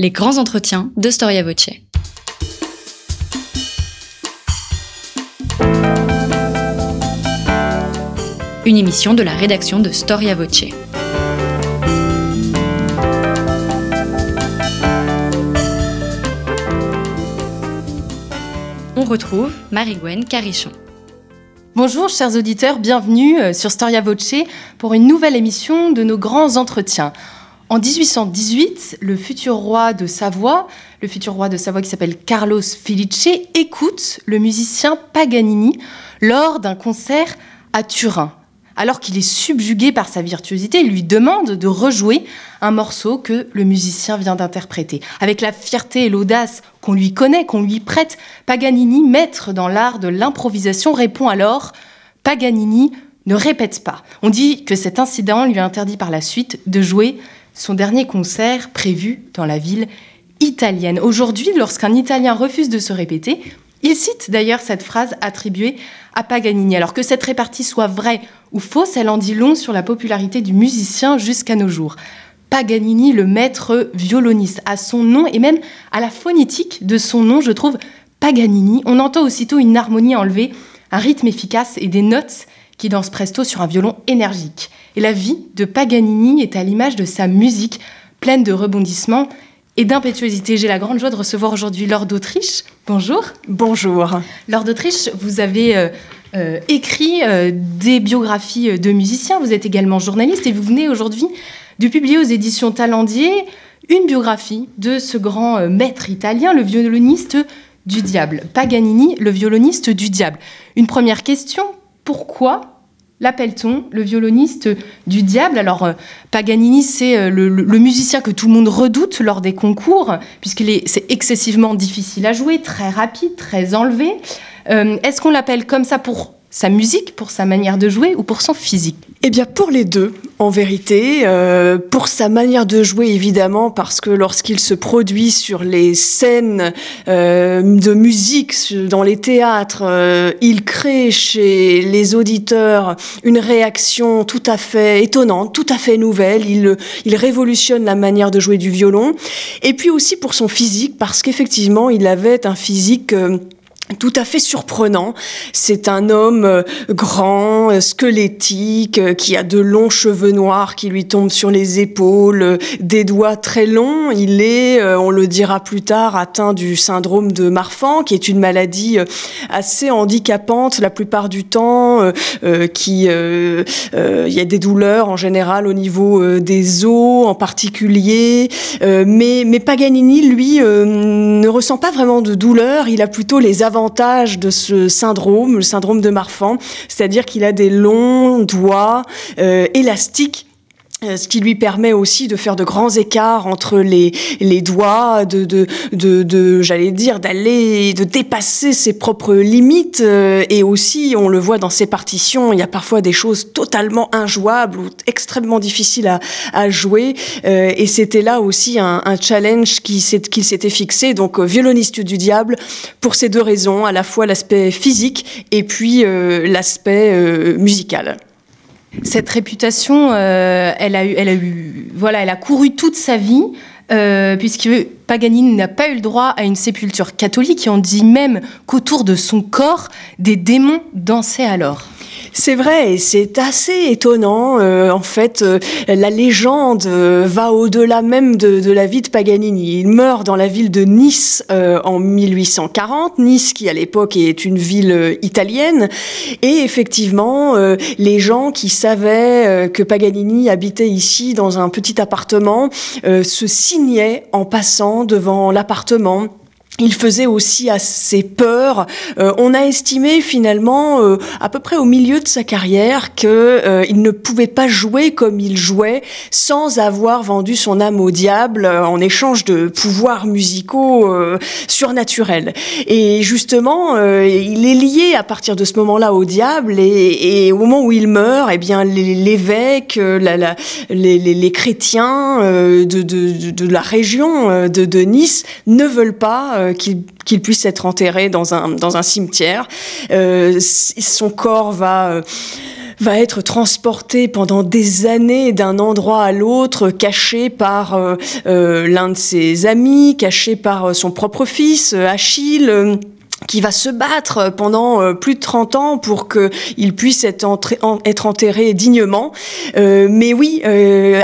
Les grands entretiens de Storia Voce. Une émission de la rédaction de Storia Voce. On retrouve Marie-Gwen Carichon. Bonjour chers auditeurs, bienvenue euh, sur Storia Voce pour une nouvelle émission de nos grands entretiens. En 1818, le futur roi de Savoie, le futur roi de Savoie qui s'appelle Carlos Felice, écoute le musicien Paganini lors d'un concert à Turin. Alors qu'il est subjugué par sa virtuosité, il lui demande de rejouer un morceau que le musicien vient d'interpréter. Avec la fierté et l'audace qu'on lui connaît, qu'on lui prête, Paganini, maître dans l'art de l'improvisation, répond alors Paganini ne répète pas. On dit que cet incident lui interdit par la suite de jouer son dernier concert prévu dans la ville italienne. Aujourd'hui, lorsqu'un Italien refuse de se répéter, il cite d'ailleurs cette phrase attribuée à Paganini. Alors que cette répartie soit vraie ou fausse, elle en dit long sur la popularité du musicien jusqu'à nos jours. Paganini, le maître violoniste, à son nom et même à la phonétique de son nom, je trouve Paganini, on entend aussitôt une harmonie enlevée, un rythme efficace et des notes qui dansent presto sur un violon énergique. Et la vie de Paganini est à l'image de sa musique, pleine de rebondissements et d'impétuosité. J'ai la grande joie de recevoir aujourd'hui Laure d'Autriche. Bonjour. Bonjour. Laure d'Autriche, vous avez euh, euh, écrit euh, des biographies de musiciens, vous êtes également journaliste et vous venez aujourd'hui de publier aux éditions Talendier une biographie de ce grand maître italien, le violoniste du diable. Paganini, le violoniste du diable. Une première question, pourquoi l'appelle-t-on le violoniste du diable? Alors, euh, Paganini, c'est euh, le, musicien que tout le monde redoute lors des concours, puisqu'il c'est excessivement difficile à jouer, très rapide, très enlevé. Euh, est-ce qu'on l'appelle comme ça pour sa musique, pour sa manière de jouer ou pour son physique? Eh bien, pour les deux, en vérité. Euh, pour sa manière de jouer, évidemment, parce que lorsqu'il se produit sur les scènes euh, de musique, dans les théâtres, euh, il crée chez les auditeurs une réaction tout à fait étonnante, tout à fait nouvelle. Il, il révolutionne la manière de jouer du violon. Et puis aussi pour son physique, parce qu'effectivement, il avait un physique tout à fait surprenant. C'est un homme euh, grand, euh, squelettique, euh, qui a de longs cheveux noirs qui lui tombent sur les épaules, des doigts très longs. Il est, on le dira plus tard, atteint du syndrome de Marfan, qui est une maladie assez handicapante la plupart du temps, qui il y a des douleurs en général au niveau des os en particulier, mais mais Paganini lui ne ressent pas vraiment de douleur. Il a plutôt les avantage de ce syndrome, le syndrome de Marfan, c'est-à-dire qu'il a des longs doigts euh, élastiques ce qui lui permet aussi de faire de grands écarts entre les, les doigts, de, de, de, de j'allais dire, d'aller, de dépasser ses propres limites. Euh, et aussi, on le voit dans ses partitions, il y a parfois des choses totalement injouables ou extrêmement difficiles à, à jouer. Euh, et c'était là aussi un, un challenge qu'il s'était fixé. Donc, violoniste du diable, pour ces deux raisons, à la fois l'aspect physique et puis l'aspect musical. Cette réputation, euh, elle, a eu, voilà, elle a couru toute sa vie, euh, puisque Paganini n'a pas eu le droit à une sépulture catholique, et on dit même qu'autour de son corps, des démons dansaient alors. C'est vrai, c'est assez étonnant. Euh, en fait, euh, la légende euh, va au-delà même de, la vie de Paganini. Il meurt dans la ville de Nice en 1840. Nice, qui à l'époque est une ville italienne. Et effectivement, les gens qui savaient que Paganini habitait ici dans un petit appartement se signaient en passant devant l'appartement il faisait aussi assez peur. Euh, on a estimé finalement, euh, à peu près au milieu de sa carrière, que euh, il ne pouvait pas jouer comme il jouait sans avoir vendu son âme au diable en échange de pouvoirs musicaux surnaturels. Et justement, il est lié à partir de ce moment-là au diable. Et, au moment où il meurt, eh bien l'évêque, la, les, les, chrétiens de, de, de, la région de, de Nice ne veulent pas euh, qu'il puisse être enterré dans un, dans un cimetière. Euh, son corps va... Euh, va être transporté pendant des années d'un endroit à l'autre, caché par l'un de ses amis, caché par son propre fils, Achille qui va se battre pendant euh, plus de 30 ans pour qu'il puisse être, enterré dignement. Euh, mais oui, euh,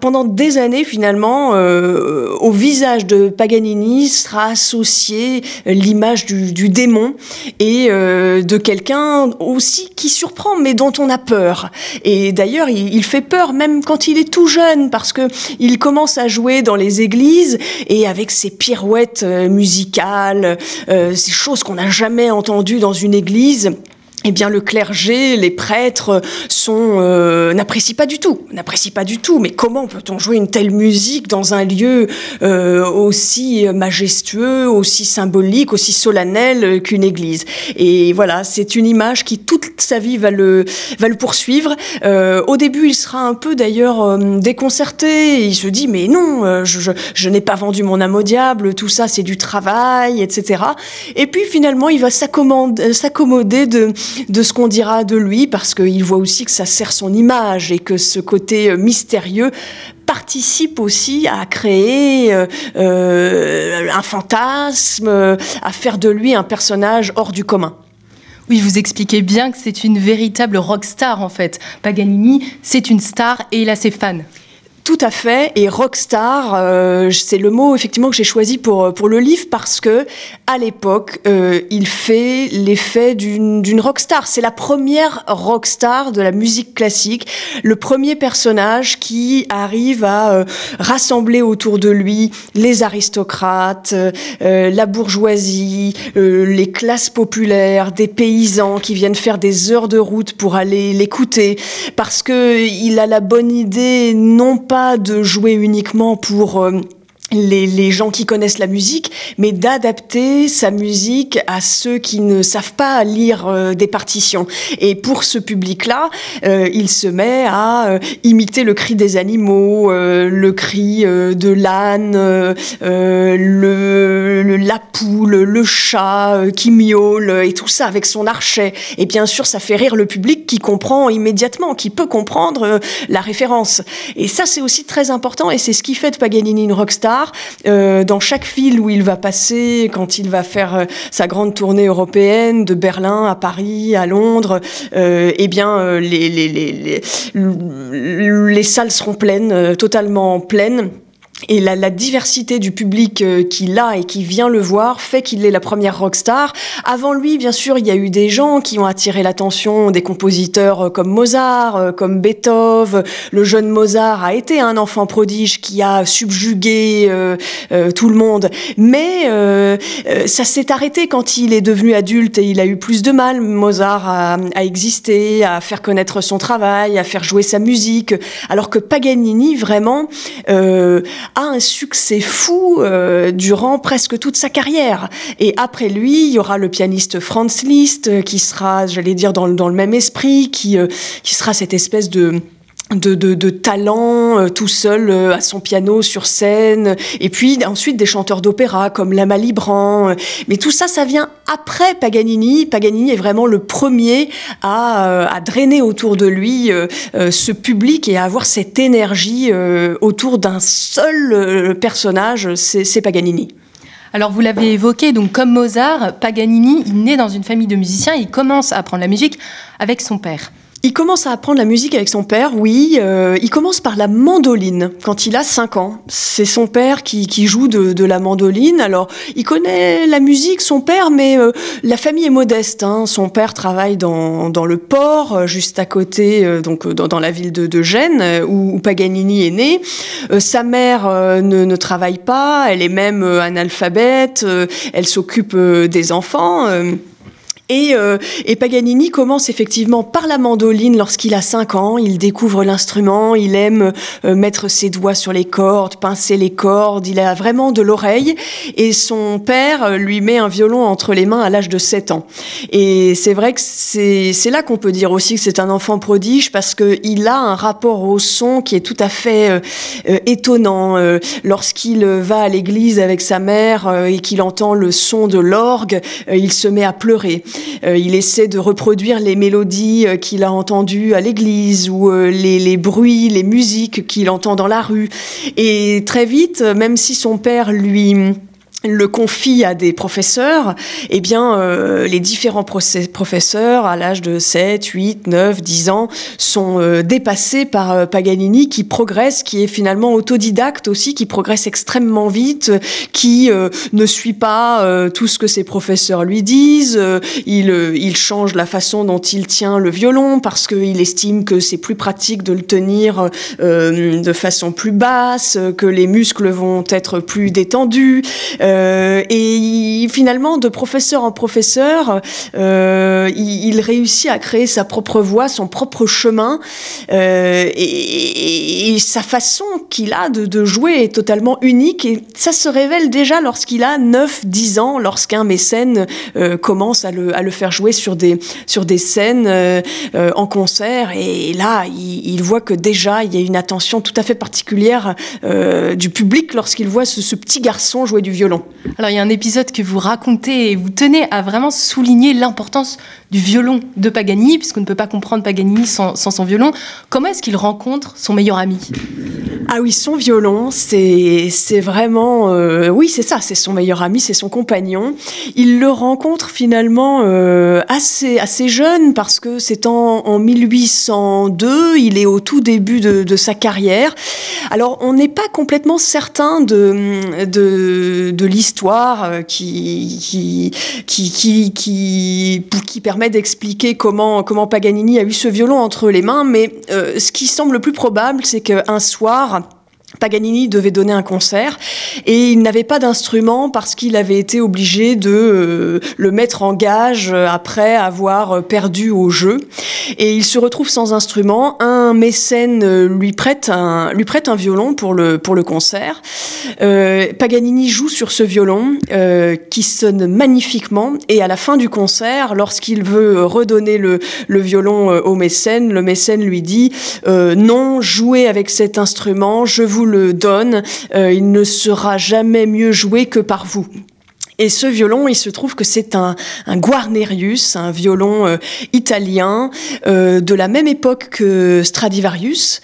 pendant des années, finalement, au visage de Paganini sera associée l'image du, démon et de quelqu'un aussi qui surprend, mais dont on a peur. Et d'ailleurs, il, il, fait peur même quand il est tout jeune, parce que il commence à jouer dans les églises et avec ses pirouettes musicales, ses choses qu'on n'a jamais entendues dans une église eh bien, le clergé, les prêtres sont euh, n'apprécient pas du tout, n'apprécient pas du tout. Mais comment peut-on jouer une telle musique dans un lieu euh, aussi majestueux, aussi symbolique, aussi solennel qu'une église? Et voilà, c'est une image qui toute sa vie va le va le poursuivre. Euh, au début, il sera un peu d'ailleurs déconcerté. Il se dit mais non, je, je, je n'ai pas vendu mon âme au diable. Tout ça, c'est du travail, etc. Et puis finalement, il va s'accommoder de de ce qu'on dira de lui, parce qu'il voit aussi que ça sert son image et que ce côté euh, mystérieux participe aussi à créer euh, euh, un fantasme, à faire de lui un personnage hors du commun. Oui, vous expliquez bien que c'est une véritable rockstar en fait. Paganini, c'est une star et il a ses fans. Tout à fait. Et rockstar, euh, c'est le mot effectivement que j'ai choisi pour pour le livre parce que à l'époque, euh, il fait l'effet d'une rockstar. C'est la première rockstar de la musique classique, le premier personnage qui arrive à euh, rassembler autour de lui les aristocrates, la bourgeoisie, les classes populaires, des paysans qui viennent faire des heures de route pour aller l'écouter parce que il a la bonne idée non pas de jouer uniquement pour euh, les, gens qui connaissent la musique, mais d'adapter sa musique à ceux qui ne savent pas lire euh, des partitions. Et pour ce public-là, euh, il se met à euh, imiter le cri des animaux, le cri de l'âne, le, la poule, le chat qui miaule, et tout ça avec son archet. Et bien sûr, ça fait rire le public qui comprend immédiatement, qui peut comprendre la référence. Et ça, c'est aussi très important, et c'est ce qui fait de Paganini une rockstar euh, dans chaque ville où il va passer, quand il va faire euh, sa grande tournée européenne de Berlin à Paris, à Londres, euh, eh bien, les, les, les, les, salles seront pleines, totalement pleines. Et la, la, diversité du public euh, qu'il a et qui vient le voir fait qu'il est la première rockstar. Avant lui, bien sûr, il y a eu des gens qui ont attiré l'attention, des compositeurs euh, comme Mozart, euh, comme Beethoven. Le jeune Mozart a été un enfant prodige qui a subjugué euh, tout le monde. Mais euh, ça s'est arrêté quand il est devenu adulte et il a eu plus de mal, Mozart, à, à exister, à faire connaître son travail, à faire jouer sa musique. Alors que Paganini, vraiment, a un succès fou euh, durant presque toute sa carrière. Et après lui, il y aura le pianiste Franz Liszt euh, qui sera, j'allais dire, dans, dans, le même esprit, qui, euh, qui sera cette espèce de de, talent euh, tout seul euh, à son piano sur scène et puis ensuite des chanteurs d'opéra comme Lama Libran mais tout ça ça vient après Paganini. Paganini est vraiment le premier à, euh, à drainer autour de lui ce public et à avoir cette énergie autour d'un seul personnage c'est Paganini. Alors vous l'avez évoqué, donc comme Mozart, Paganini, il naît dans une famille de musiciens, il commence à apprendre la musique avec son père. Il commence à apprendre la musique avec son père, oui. Euh, il commence par la mandoline quand il a 5 ans. C'est son père qui, qui joue de, de, la mandoline. Alors, il connaît la musique, son père, mais euh, la famille est modeste. Hein. Son père travaille dans, dans le port, euh, juste à côté, euh, donc dans, dans, la ville de, de Gênes, où, où, Paganini est né. sa mère ne, ne, travaille pas, elle est même analphabète, elle s'occupe des enfants. Et, euh, et, Paganini commence effectivement par la mandoline lorsqu'il a 5 ans. Il découvre l'instrument, il aime euh, mettre ses doigts sur les cordes, pincer les cordes. Il a vraiment de l'oreille. Et son père euh, lui met un violon entre les mains à l'âge de 7 ans. Et c'est vrai que c'est là qu'on peut dire aussi que c'est un enfant prodige parce qu'il a un rapport au son qui est tout à fait euh, étonnant. Lorsqu'il va à l'église avec sa mère et qu'il entend le son de l'orgue, il se met à pleurer. Il essaie de reproduire les mélodies qu'il a entendues à l'église ou les, les bruits, les musiques qu'il entend dans la rue. Et très vite, même si son père lui le confie à des professeurs, eh bien, euh, les différents professeurs, à l'âge de 7, 8, 9, 10 ans, sont euh, dépassés par euh, Paganini, qui progresse, qui est finalement autodidacte aussi, qui progresse extrêmement vite, qui ne suit pas tout ce que ses professeurs lui disent. il, il change la façon dont il tient le violon parce qu'il estime que c'est plus pratique de le tenir de façon plus basse, que les muscles vont être plus détendus. Euh, et finalement, de professeur en professeur, euh, il, réussit à créer sa propre voie, son propre chemin. Euh, et, sa façon qu'il a de, jouer est totalement unique. Et ça se révèle déjà lorsqu'il a 9-10 ans, lorsqu'un mécène commence à le, à le, faire jouer sur des, sur des scènes en concert. Et là, il, voit que déjà, il y a une attention tout à fait particulière du public lorsqu'il voit ce petit garçon jouer du violon. Alors il y a un épisode que vous racontez et vous tenez à vraiment souligner l'importance du violon de Paganini, puisqu'on ne peut pas comprendre Paganini sans, son violon. Comment est-ce qu'il rencontre son meilleur ami? Ah oui, son violon, c'est vraiment... Euh, oui, c'est ça, c'est son meilleur ami, c'est son compagnon. Il le rencontre finalement euh, assez, assez jeune, parce que c'est en, en, 1802, il est au tout début de, de sa carrière. Alors on n'est pas complètement certain de, de, de l'histoire euh, qui, qui, qui, qui, qui, qui permet d'expliquer comment, comment Paganini a eu ce violon entre les mains, mais euh, ce qui semble le plus probable, c'est qu'un soir, Paganini devait donner un concert et il n'avait pas d'instrument parce qu'il avait été obligé de euh, le mettre en gage après avoir perdu au jeu. Et il se retrouve sans instrument. Un mécène euh, lui prête un, lui prête un violon pour le, pour le concert. Euh, Paganini joue sur ce violon qui sonne magnifiquement. Et à la fin du concert, lorsqu'il veut redonner le, le violon au mécène, le mécène lui dit non, jouez avec cet instrument, je vous le donne, euh, il ne sera jamais mieux joué que par vous. Et ce violon, il se trouve que c'est un, Guarnerius, un violon euh, italien euh, de la même époque que Stradivarius,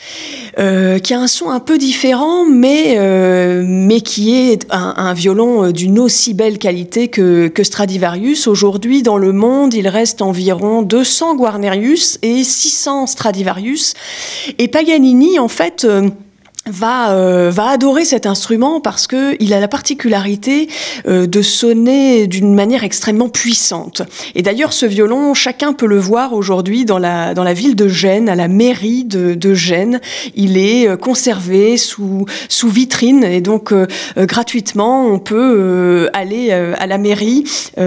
qui a un son un peu différent, mais, mais qui est un, violon d'une aussi belle qualité que Stradivarius. Aujourd'hui, dans le monde, il reste environ 200 Guarnerius et 600 Stradivarius. Et Paganini, en fait va euh, va adorer cet instrument parce que il a la particularité euh, de sonner d'une manière extrêmement puissante. Et d'ailleurs, ce violon, chacun peut le voir aujourd'hui dans la dans la ville de Gênes, à la mairie de, de Gênes. Il est euh, conservé sous sous vitrine et donc gratuitement, on peut aller à la mairie et,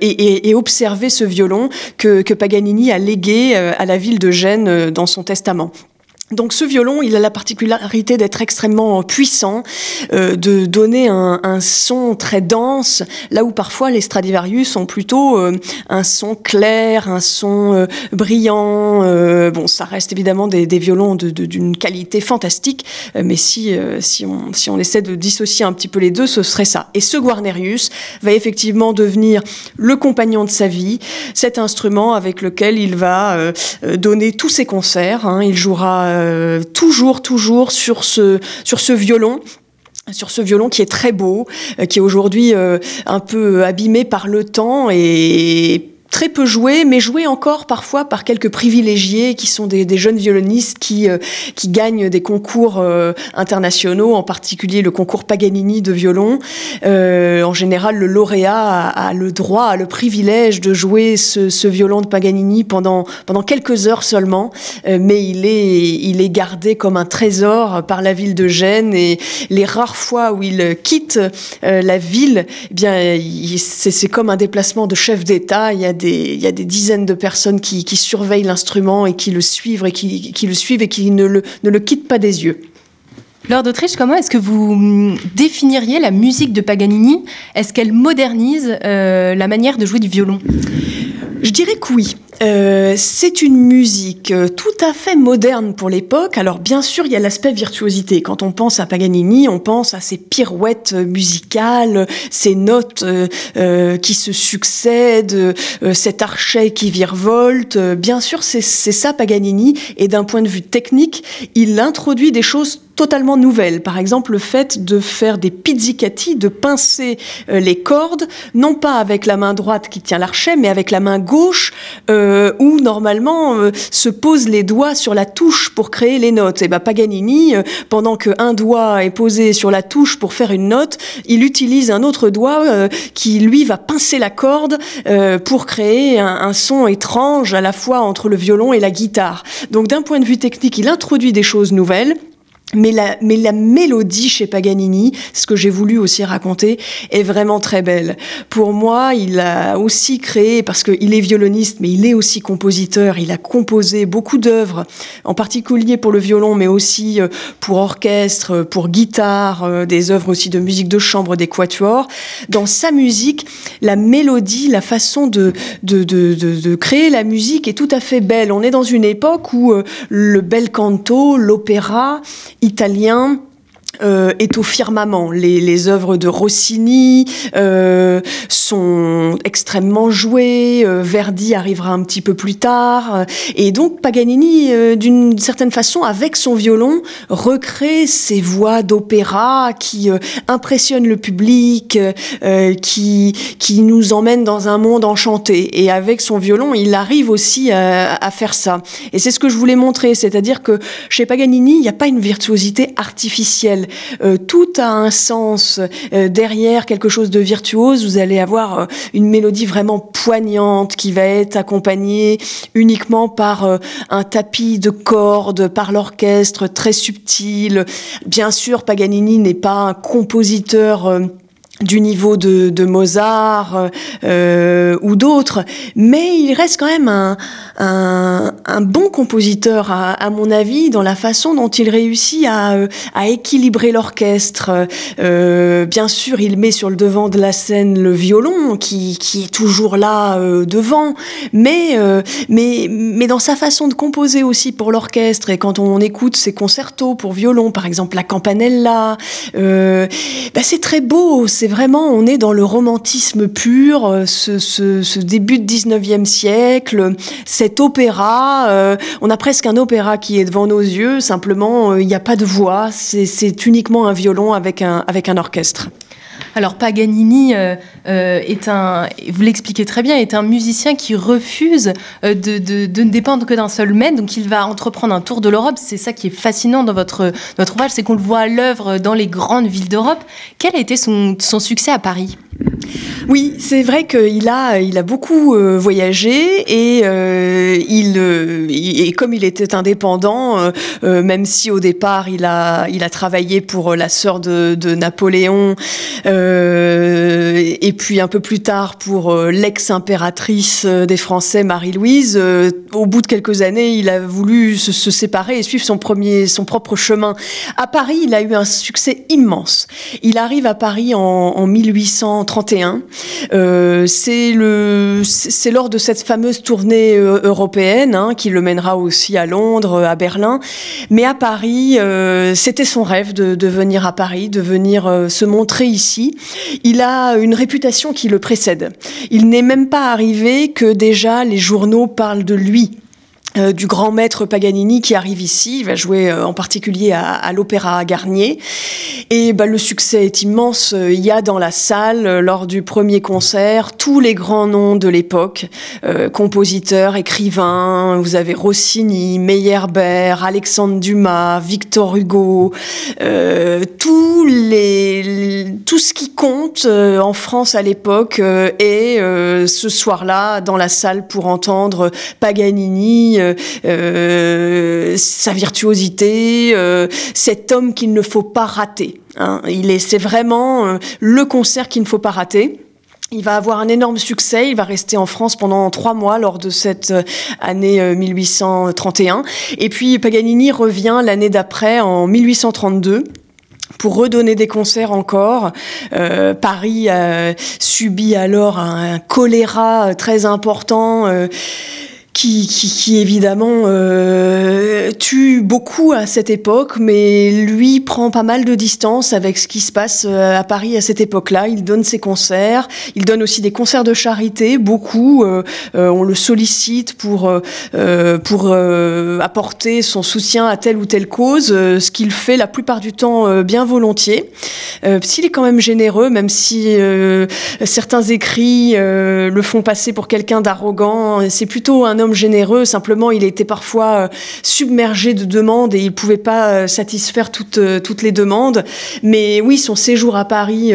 et, et, observer ce violon que, que Paganini a légué à la ville de Gênes dans son testament. Donc ce violon, il a la particularité d'être extrêmement puissant, euh, de donner un, un, son très dense, là où parfois les Stradivarius ont plutôt euh, un son clair, un son euh, brillant. Euh, bon, ça reste évidemment des, des violons d'une de, qualité fantastique, mais si, si, on, si on essaie de dissocier un petit peu les deux, ce serait ça. Et ce Guarnerius va effectivement devenir le compagnon de sa vie, cet instrument avec lequel il va donner tous ses concerts. Hein. Il jouera euh, toujours, toujours sur ce, sur ce violon sur ce violon qui est très beau, euh, qui est aujourd'hui euh, un peu abîmé par le temps et très peu joué, mais joué encore parfois par quelques privilégiés qui sont des, jeunes violonistes qui, euh, qui gagnent des concours euh, internationaux, en particulier le concours Paganini de violon. Euh, en général, le lauréat a, le droit, a le privilège de jouer ce, ce, violon de Paganini pendant, pendant quelques heures seulement, mais il est, il est gardé comme un trésor par la ville de Gênes et les rares fois où il quitte la ville, eh bien, c'est comme un déplacement de chef d'État. Il y a des dizaines de personnes qui, surveillent l'instrument et qui le suivent et qui, le suivent et qui ne le, quittent pas des yeux. Lors d'Autriche, comment est-ce que vous hum, définiriez la musique de Paganini? Est-ce qu'elle modernise euh, la manière de jouer du violon? Je dirais que oui. Euh, c'est une musique euh, tout à fait moderne pour l'époque. Alors bien sûr, il y a l'aspect virtuosité. Quand on pense à Paganini, on pense à ces pirouettes musicales, ces notes euh, qui se succèdent, cet archet qui virevolte. Bien sûr, c'est ça Paganini. Et d'un point de vue technique, il introduit des choses totalement nouvelles. Par exemple, le fait de faire des pizzicati, de pincer les cordes, non pas avec la main droite qui tient l'archet, mais avec la main gauche. Euh, où normalement euh, se posent les doigts sur la touche pour créer les notes. Et ben Paganini, euh, pendant qu'un doigt est posé sur la touche pour faire une note, il utilise un autre doigt qui lui va pincer la corde pour créer un, un, son étrange à la fois entre le violon et la guitare. Donc d'un point de vue technique, il introduit des choses nouvelles. Mais la, mais la mélodie chez Paganini, ce que j'ai voulu aussi raconter, est vraiment très belle. Pour moi, il a aussi créé, parce qu'il est violoniste, mais il est aussi compositeur, il a composé beaucoup d'œuvres, en particulier pour le violon, mais aussi euh, pour orchestre, pour guitare, euh, des œuvres aussi de musique de chambre, des quatuors. Dans sa musique, la mélodie, la façon de, de, de, de, créer la musique est tout à fait belle. On est dans une époque où euh, le bel canto, l'opéra, italien euh, est au firmament. Les, les œuvres de Rossini euh, sont extrêmement jouées. Euh, Verdi arrivera un petit peu plus tard. Et donc Paganini, d'une certaine façon, avec son violon, recrée ces voix d'opéra qui impressionnent le public, qui, qui nous emmènent dans un monde enchanté. Et avec son violon, il arrive aussi à, à faire ça. Et c'est ce que je voulais montrer, c'est-à-dire que chez Paganini, il n'y a pas une virtuosité artificielle. Euh, tout a un sens euh, derrière quelque chose de virtuose. Vous allez avoir euh, une mélodie vraiment poignante qui va être accompagnée uniquement par un tapis de cordes, par l'orchestre très subtil. Bien sûr, Paganini n'est pas un compositeur du niveau de, de Mozart euh, ou d'autres, mais il reste quand même un, un, bon compositeur à, mon avis dans la façon dont il réussit à, à équilibrer l'orchestre. Euh, bien sûr, il met sur le devant de la scène le violon qui, qui est toujours là euh, devant, mais, euh, mais, mais dans sa façon de composer aussi pour l'orchestre et quand on écoute ses concertos pour violon, par exemple la Campanella, euh, bah c'est très beau, c'est vraiment, on est dans le romantisme pur, euh, ce, début de 19e siècle, cet opéra, euh, on a presque un opéra qui est devant nos yeux, simplement euh, il n'y a pas de voix, c'est uniquement un violon avec un orchestre. Alors Paganini euh, euh, est un, vous l'expliquez très bien, est un musicien qui refuse euh, de, ne dépendre que d'un seul maître. Donc il va entreprendre un tour de l'Europe. C'est ça qui est fascinant dans votre, ouvrage, c'est qu'on le voit à l'œuvre dans les grandes villes d'Europe. Quel a été son, succès à Paris? Oui, c'est vrai qu'il a, beaucoup voyagé et comme il était indépendant, même si au départ il a, il a travaillé pour la sœur de Napoléon et puis un peu plus tard pour l'ex-impératrice des Français Marie-Louise, au bout de quelques années, il a voulu se, séparer et suivre son premier, son propre chemin. À Paris, il a eu un succès immense. Il arrive à Paris en, en 1831. Euh, c'est lors de cette fameuse tournée euh, européenne hein, qui le mènera aussi à Londres, à Berlin, mais à Paris, euh, c'était son rêve de, venir à Paris, de venir euh, se montrer ici. Il a une réputation qui le précède. Il n'est même pas arrivé que déjà les journaux parlent de lui euh, du grand maître Paganini qui arrive ici, il va jouer euh, en particulier à, l'Opéra Garnier. Et bah, le succès est immense. Il y a dans la salle, euh, lors du premier concert, tous les grands noms de l'époque, compositeurs, écrivains. Vous avez Rossini, Meyerbeer, Alexandre Dumas, Victor Hugo, tout ce qui compte en France à l'époque est ce soir-là dans la salle pour entendre Paganini euh, sa virtuosité, euh, cet homme qu'il ne faut pas rater. Hein. Il est, c'est vraiment euh, le concert qu'il ne faut pas rater. Il va avoir un énorme succès. Il va rester en France pendant trois mois lors de cette année 1831. Et puis Paganini revient l'année d'après, en 1832 pour redonner des concerts encore. Paris a subi alors un, choléra très important. Qui, qui, qui, évidemment euh, tue beaucoup à cette époque, mais lui prend pas mal de distance avec ce qui se passe euh, à Paris à cette époque-là. Il donne ses concerts, il donne aussi des concerts de charité, beaucoup. Euh, euh on le sollicite pour euh, pour apporter son soutien à telle ou telle cause, ce qu'il fait la plupart du temps bien volontiers. S'il est quand même généreux, même si certains écrits le font passer pour quelqu'un d'arrogant, c'est plutôt un homme généreux, simplement il était parfois euh, submergé de demandes et il pouvait pas euh, satisfaire toutes, euh, toutes les demandes. Mais oui, son séjour à Paris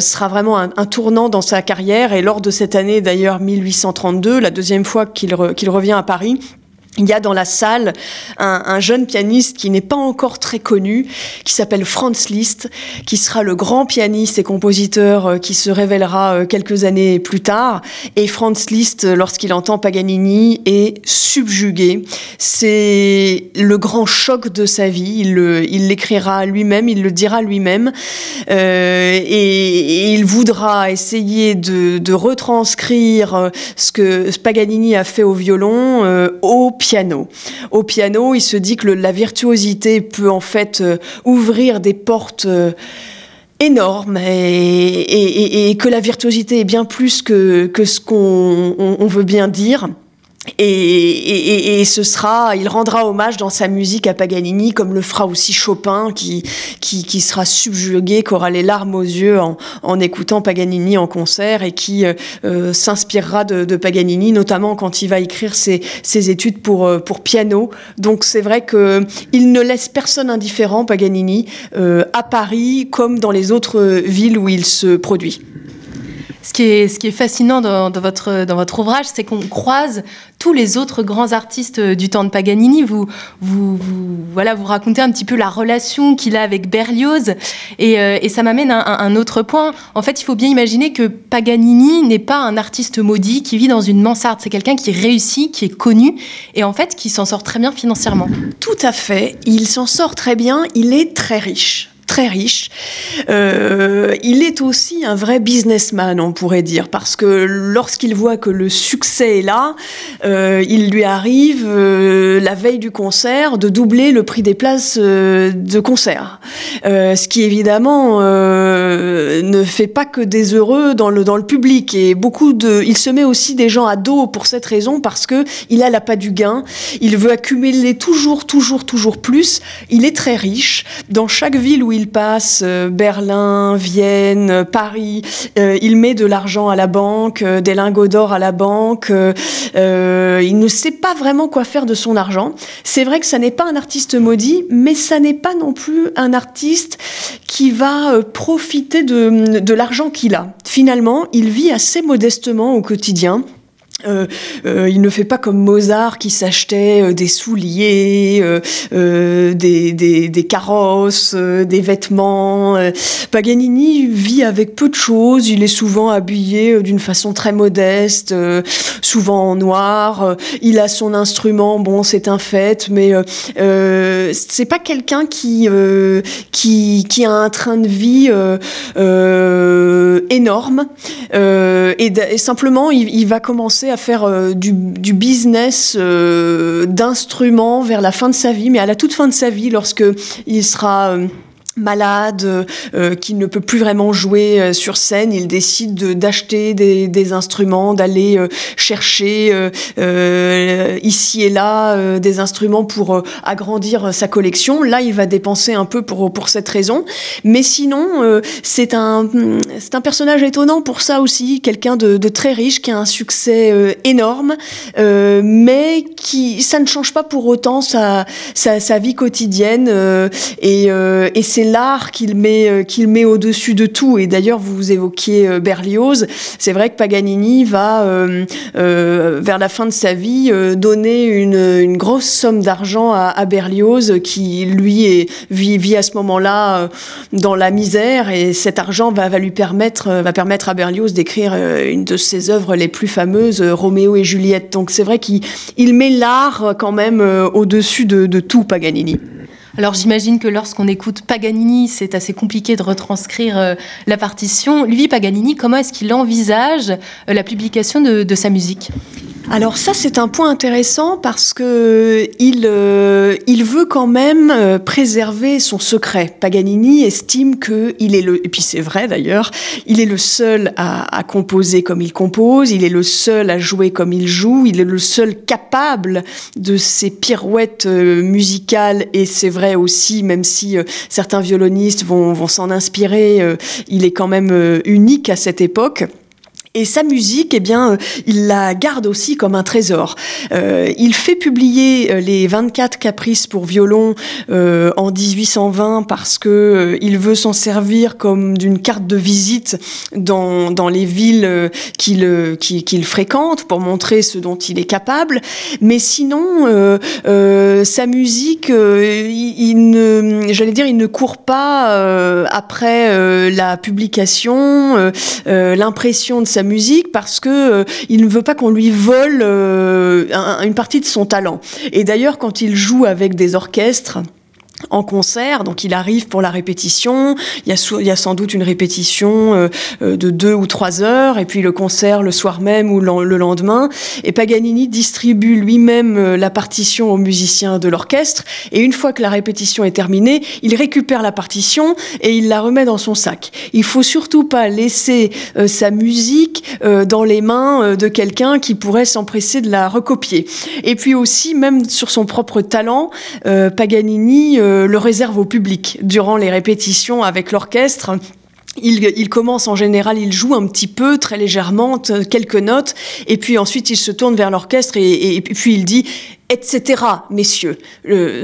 sera vraiment un, tournant dans sa carrière et lors de cette année d'ailleurs 1832, la deuxième fois qu'il revient à Paris, il y a dans la salle un, un jeune pianiste qui n'est pas encore très connu, qui s'appelle Franz Liszt, qui sera le grand pianiste et compositeur euh, qui se révélera euh, quelques années plus tard. Et Franz Liszt, lorsqu'il entend Paganini, est subjugué. C'est le grand choc de sa vie. Il l'écrira lui-même, il le dira lui-même. Euh, et, il voudra essayer de, retranscrire euh, ce que Paganini a fait au violon euh, au Au piano, il se dit que la virtuosité peut en fait euh, ouvrir des portes euh, énormes et, que la virtuosité est bien plus que ce qu'on veut bien dire. Et, et, et, ce sera, il rendra hommage dans sa musique à Paganini, comme le fera aussi Chopin, qui, qui, qui sera subjugué, qui aura les larmes aux yeux en, en écoutant Paganini en concert et qui euh, euh s'inspirera de, de, Paganini, notamment quand il va écrire ses, ses études pour, euh, pour piano. Donc c'est vrai que il ne laisse personne indifférent, Paganini, euh, à Paris comme dans les autres villes où il se produit. Ce qui est, fascinant dans, votre, ouvrage, c'est qu'on croise tous les autres grands artistes du temps de Paganini. Vous, voilà, vous racontez un petit peu la relation qu'il a avec Berlioz. Et, euh, ça m'amène à un, un, autre point. En fait, il faut bien imaginer que Paganini n'est pas un artiste maudit qui vit dans une mansarde. C'est quelqu'un qui réussit, qui est connu et en fait qui s'en sort très bien financièrement. Tout à fait. Il s'en sort très bien. Il est très riche très riche. Euh, il est aussi un vrai businessman, on pourrait dire, parce que lorsqu'il voit que le succès est là, euh, il lui arrive, euh, la veille du concert, de doubler le prix des places de concert. Ce qui, évidemment, ne fait pas que des heureux dans le, dans le public. Et beaucoup de... Il se met aussi des gens à dos pour cette raison, parce que il a la pas du gain. Il veut accumuler toujours, toujours, toujours plus. Il est très riche. Dans chaque ville où il il passe euh, Berlin, Vienne, Paris, euh, il met de l'argent à la banque, euh, des lingots d'or à la banque. il ne sait pas vraiment quoi faire de son argent. C'est vrai que ça n'est pas un artiste maudit, mais ça n'est pas non plus un artiste qui va profiter de, de l'argent qu'il a. Finalement, il vit assez modestement au quotidien. Euh, euh, il ne fait pas comme Mozart qui s'achetait euh, des souliers, des, des, carrosses, des vêtements. Paganini vit avec peu de choses. Il est souvent habillé d'une façon très modeste, souvent en noir. Il a son instrument, bon, c'est un fait, mais c'est pas quelqu'un qui, qui, qui a un train de vie énorme. Et, et, simplement, il, il va commencer à faire euh, du, du, business euh, d'instruments vers la fin de sa vie, mais à la toute fin de sa vie, lorsque il sera euh, malade, euh, qui ne peut plus vraiment jouer euh, sur scène, il décide d'acheter des, des, instruments, d'aller euh, chercher euh, euh, ici et là euh, des instruments pour agrandir sa collection. Là, il va dépenser un peu pour, pour cette raison. Mais sinon, c'est un, un personnage étonnant pour ça aussi, quelqu'un de, de, très riche, qui a un succès énorme, mais qui, ça ne change pas pour autant sa, sa, sa vie quotidienne. et, et c'est l'art qu'il met, euh, qu'il met au-dessus de tout. Et d'ailleurs, vous évoquiez euh, Berlioz. C'est vrai que Paganini va, euh, vers la fin de sa vie, donner une, grosse somme d'argent à, Berlioz, qui lui est, vit, vit à ce moment-là dans la misère. Et cet argent va, va lui permettre, va permettre à Berlioz d'écrire une de ses œuvres les plus fameuses, Roméo et Juliette. Donc c'est vrai qu'il il met l'art quand même au-dessus de, de tout, Paganini. Alors j'imagine que lorsqu'on écoute Paganini, c'est assez compliqué de retranscrire euh, la partition. Lui, Paganini, comment est-ce qu'il envisage euh, la publication de, sa musique? Alors ça c'est un point intéressant parce que il, euh, il veut quand même préserver son secret. Paganini estime que il est le et puis c'est vrai d'ailleurs, il est le seul à, composer comme il compose, il est le seul à jouer comme il joue, il est le seul capable de ces pirouettes musicales et c'est vrai aussi, même si euh, certains violonistes vont, vont s'en inspirer, euh, il est quand même euh, unique à cette époque. Et sa musique, eh bien, euh, il la garde aussi comme un trésor. Euh, il fait publier euh, les 24 caprices pour violon euh, en 1820 parce que euh, il veut s'en servir comme d'une carte de visite dans, dans les villes qu'il qu'il fréquente pour montrer ce dont il est capable. Mais sinon, sa musique, il, il, ne, j'allais dire, il ne court pas après la publication, l'impression de sa musique parce que euh, il ne veut pas qu'on lui vole euh, une partie de son talent. Et d'ailleurs, quand il joue avec des orchestres, en concert, donc il arrive pour la répétition. Il y a, sans doute une répétition euh, euh, de deux ou trois heures, et puis le concert le soir même ou le lendemain. Et Paganini distribue lui-même euh, la partition aux musiciens de l'orchestre. Et une fois que la répétition est terminée, il récupère la partition et il la remet dans son sac. Il faut surtout pas laisser sa musique dans les mains de quelqu'un qui pourrait s'empresser de la recopier. Et puis aussi, même sur son propre talent, Paganini le réserve au public durant les répétitions avec l'orchestre. Il, commence en général, il joue un petit peu, très légèrement, quelques notes, et puis ensuite il se tourne vers l'orchestre et, puis il dit etc., messieurs.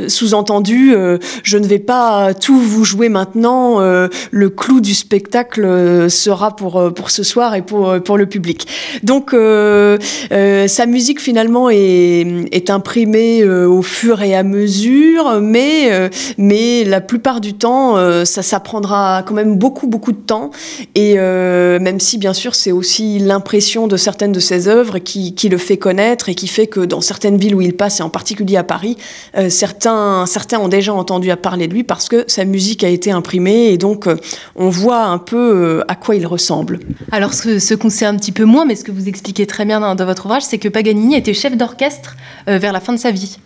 Sous-entendu, euh, je ne vais pas tout vous jouer maintenant. Euh, le clou du spectacle euh, sera pour, pour ce soir et pour, pour le public. Donc, sa musique finalement est, est imprimée au fur et à mesure, mais, mais la plupart du temps, ça, ça prendra quand même beaucoup, beaucoup de temps. Et même si, bien sûr, c'est aussi l'impression de certaines de ses œuvres qui, qui le fait connaître et qui fait que dans certaines villes où il passe, et en particulier à Paris, euh, certains, certains ont déjà entendu à parler de lui parce que sa musique a été imprimée et donc euh, on voit un peu euh, à quoi il ressemble. Alors ce, ce qu'on sait un petit peu moins, mais ce que vous expliquez très bien dans, dans votre ouvrage, c'est que Paganini était chef d'orchestre vers la fin de sa vie.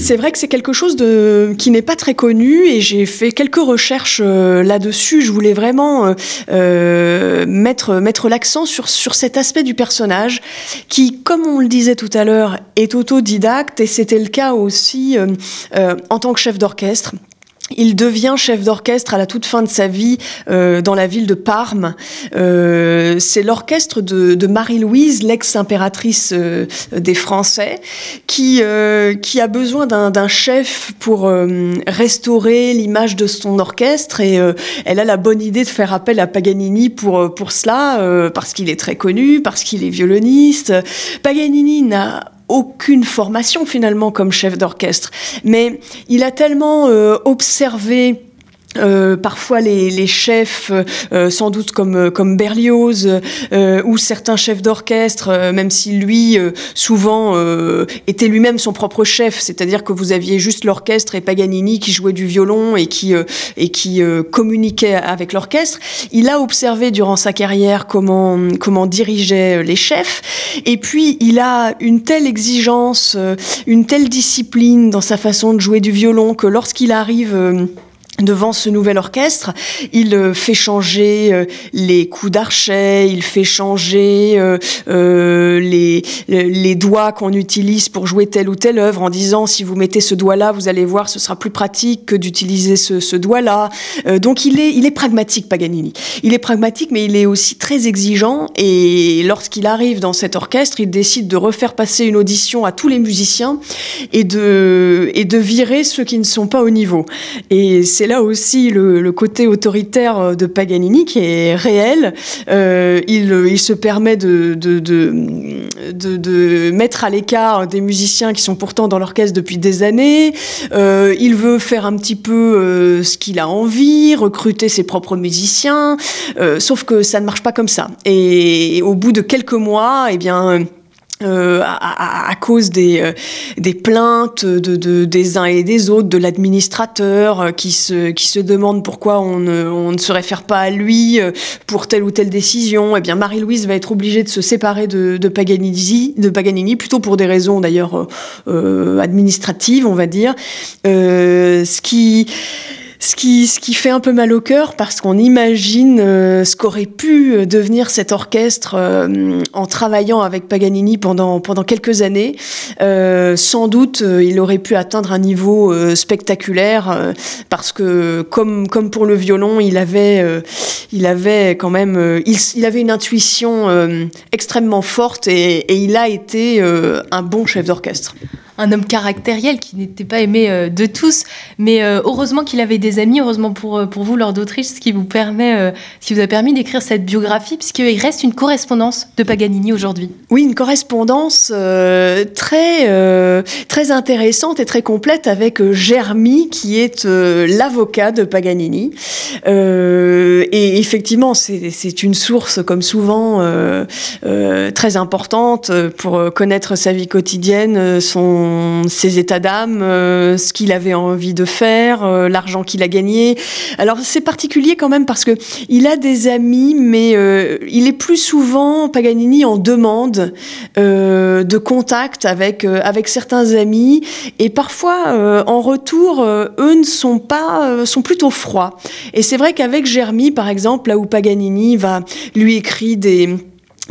C'est vrai que c'est quelque chose de, qui n'est pas très connu et j'ai fait quelques recherches euh, là-dessus. Je voulais vraiment euh, euh, mettre, mettre l'accent sur, sur cet aspect du personnage qui, comme on le disait tout à l'heure, est autodidacte et c'était le cas aussi en tant que chef d'orchestre. Il devient chef d'orchestre à la toute fin de sa vie euh, dans la ville de Parme. Euh, c'est l'orchestre de, Marie-Louise, l'ex-impératrice euh, des Français, qui, euh, qui a besoin d'un chef pour restaurer l'image de son orchestre. Et elle a la bonne idée de faire appel à Paganini pour, pour cela, parce qu'il est très connu, parce qu'il est violoniste. Paganini n'a aucune formation finalement comme chef d'orchestre, mais il a tellement euh, observé euh, parfois les, les chefs, euh, sans doute comme euh, comme Berlioz euh, ou certains chefs d'orchestre, même si lui souvent était lui-même son propre chef, c'est-à-dire que vous aviez juste l'orchestre et Paganini qui jouait du violon et qui et qui communiquait avec l'orchestre. Il a observé durant sa carrière comment comment dirigeaient les chefs et puis il a une telle exigence, une telle discipline dans sa façon de jouer du violon que lorsqu'il arrive devant ce nouvel orchestre, il euh, fait changer euh, les coups d'archet, il fait changer euh, les, les doigts qu'on utilise pour jouer telle ou telle œuvre en disant si vous mettez ce doigt-là, vous allez voir, ce sera plus pratique que d'utiliser ce, doigt-là. Donc il est, il est pragmatique, Paganini. Il est pragmatique, mais il est aussi très exigeant et lorsqu'il arrive dans cet orchestre, il décide de refaire passer une audition à tous les musiciens et de, et de virer ceux qui ne sont pas au niveau. Et c'est là aussi le, côté autoritaire euh, de Paganini qui est réel. Euh, il, il, se permet de, mettre à l'écart des musiciens qui sont pourtant dans l'orchestre depuis des années. Euh, il veut faire un petit peu euh, ce qu'il a envie, recruter ses propres musiciens. Euh, sauf que ça ne marche pas comme ça. Et, et au bout de quelques mois, eh bien euh, à, à, cause des, euh, des plaintes de, de, des uns et des autres, de l'administrateur euh, qui, se, qui se demande pourquoi on ne, on ne se réfère pas à lui pour telle ou telle décision, eh bien Marie-Louise va être obligée de se séparer de, de, Paganini, de Paganini, plutôt pour des raisons d'ailleurs euh, administratives, on va dire. Euh, ce qui ce qui, ce qui fait un peu mal au cœur parce qu'on imagine euh, ce qu'aurait pu euh, devenir cet orchestre euh, en travaillant avec Paganini pendant, pendant quelques années. sans doute, il aurait pu atteindre un niveau spectaculaire parce que, comme, comme pour le violon, il avait, il avait quand même il, il avait une intuition extrêmement forte et, et il a été un bon chef d'orchestre un homme caractériel qui n'était pas aimé euh, de tous. Mais euh, heureusement qu'il avait des amis, heureusement pour, euh, pour vous, Lord d'Autriche, ce qui vous permet, ce qui vous a permis d'écrire cette biographie, puisqu'il reste une correspondance de Paganini aujourd'hui. Oui, une correspondance très, très intéressante et très complète avec Germi, qui est l'avocat de Paganini. et effectivement, c'est une source, comme souvent, très importante pour connaître sa vie quotidienne, son ses états d'âme, euh, ce qu'il avait envie de faire, euh, l'argent qu'il a gagné. Alors c'est particulier quand même parce que il a des amis, mais euh, il est plus souvent Paganini en demande de contact avec avec certains amis et parfois en retour eux ne sont pas sont plutôt froids. Et c'est vrai qu'avec Germi par exemple là où Paganini va lui écrire des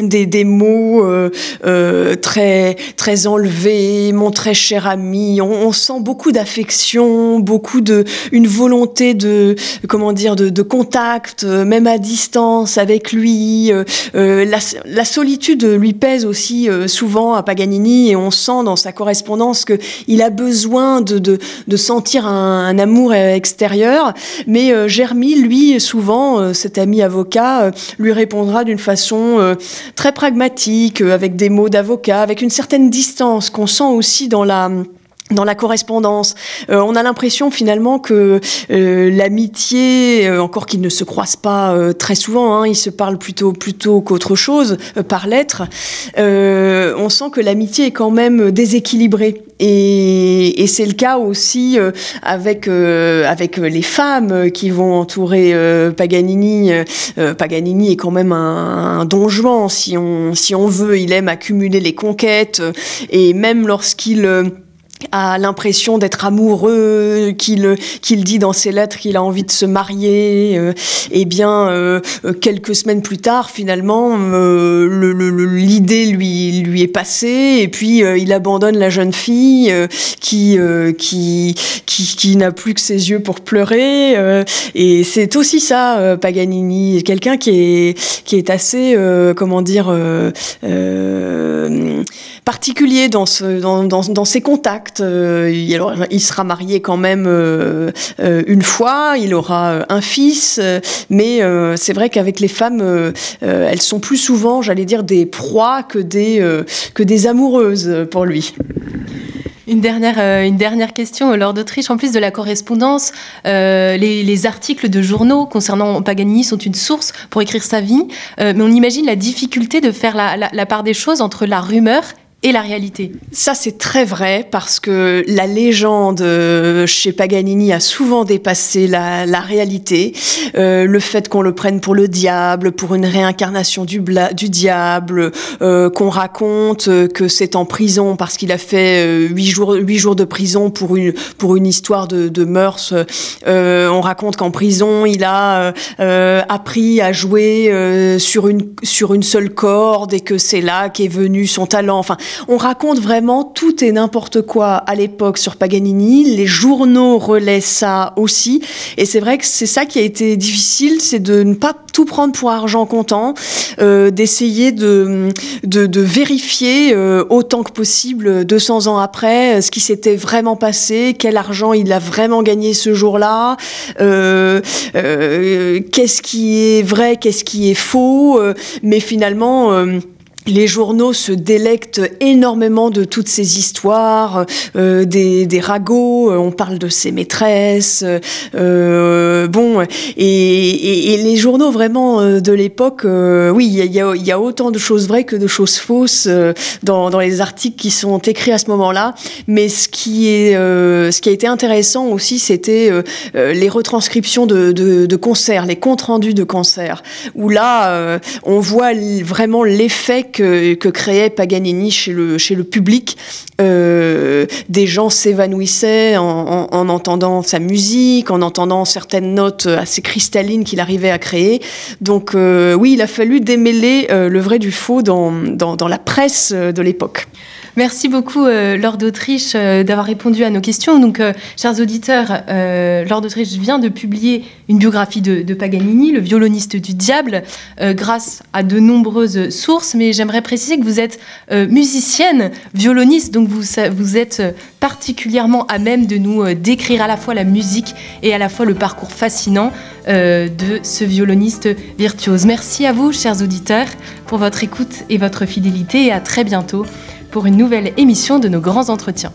des, des mots euh, euh, très très enlevés, mon très cher ami. On, on sent beaucoup d'affection, beaucoup de une volonté de comment dire de, de contact, euh, même à distance avec lui. Euh, euh, la, la, solitude lui pèse aussi souvent à Paganini et on sent dans sa correspondance que il a besoin de de, de sentir un, un, amour extérieur. Mais Germi, lui, souvent, cet ami avocat, lui répondra d'une façon très pragmatique, euh, avec des mots d'avocat, avec une certaine distance qu'on sent aussi dans la dans la correspondance. Euh, on a l'impression finalement que euh, l'amitié, encore qu'ils ne se croisent pas très souvent, hein, ils se parlent plutôt plutôt qu'autre chose par lettres, on sent que l'amitié est quand même déséquilibrée. Et, et c'est le cas aussi euh, avec euh, avec les femmes qui vont entourer euh, Paganini. Paganini est quand même un, un si on si on veut. Il aime accumuler les conquêtes et même lorsqu'il a l'impression d'être amoureux, qu'il qu'il dit dans ses lettres qu'il a envie de se marier, euh, et eh bien euh, quelques semaines plus tard, finalement, euh, l'idée lui lui est passée, et puis euh, il abandonne la jeune fille qui, qui qui qui n'a plus que ses yeux pour pleurer, et c'est aussi ça Paganini, quelqu'un qui est qui est assez comment dire particulier dans, ce, dans, dans, dans ses contacts. Euh, il, sera marié quand même euh, euh, une fois, il aura un fils, mais c'est vrai qu'avec les femmes, elles sont plus souvent, j'allais dire, des proies que des, que des amoureuses pour lui. Une dernière, une dernière question, Lord d'Autriche. En plus de la correspondance, les, les, articles de journaux concernant Paganini sont une source pour écrire sa vie. Mais on imagine la difficulté de faire la, la part des choses entre la rumeur et la réalité. Ça, c'est très vrai parce que la légende euh, chez Paganini a souvent dépassé la, la réalité. Euh, le fait qu'on le prenne pour le diable, pour une réincarnation du, du diable, euh, qu'on raconte que c'est en prison parce qu'il a fait euh, huit jours, huit jours de prison pour une, pour une histoire de, de mœurs. Euh, on raconte qu'en prison, il a appris à jouer sur, une, sur une seule corde et que c'est là qu'est venu son talent. On raconte vraiment tout et n'importe quoi à l'époque sur Paganini. Les journaux relaient ça aussi. Et c'est vrai que c'est ça qui a été difficile, c'est de ne pas tout prendre pour argent comptant, euh, d'essayer de, de, vérifier euh, autant que possible, 200 ans après, ce qui s'était vraiment passé, quel argent il a vraiment gagné ce jour-là, euh, qu'est-ce qui est vrai, qu'est-ce qui est faux. mais finalement les journaux se délectent énormément de toutes ces histoires, euh, des, des, ragots, euh, on parle de ses maîtresses, euh, bon, et, et, les journaux vraiment de l'époque, oui, il y a, y a, autant de choses vraies que de choses fausses dans, dans, les articles qui sont écrits à ce moment-là, mais ce qui, est, ce qui a été intéressant aussi, c'était les retranscriptions de, de, de, concerts, les comptes rendus de concerts, où là, on voit vraiment l'effet que, créait Paganini chez le, public. Euh, des gens s'évanouissaient en, entendant sa musique, en entendant certaines notes assez cristallines qu'il arrivait à créer. Donc euh, oui, il a fallu démêler euh, le vrai du faux dans la presse de l'époque. Merci beaucoup, euh, Lord d'Autriche, euh, d'avoir répondu à nos questions. Donc, euh, chers auditeurs, Lord d'Autriche vient de publier une biographie de, Paganini, le violoniste du diable, grâce à de nombreuses sources. Mais j'aimerais préciser que vous êtes musicienne, violoniste, donc vous, vous êtes particulièrement à même de nous décrire à la fois la musique et à la fois le parcours fascinant de ce violoniste virtuose. Merci à vous, chers auditeurs, pour votre écoute et votre fidélité et à très bientôt pour une nouvelle émission de nos grands entretiens.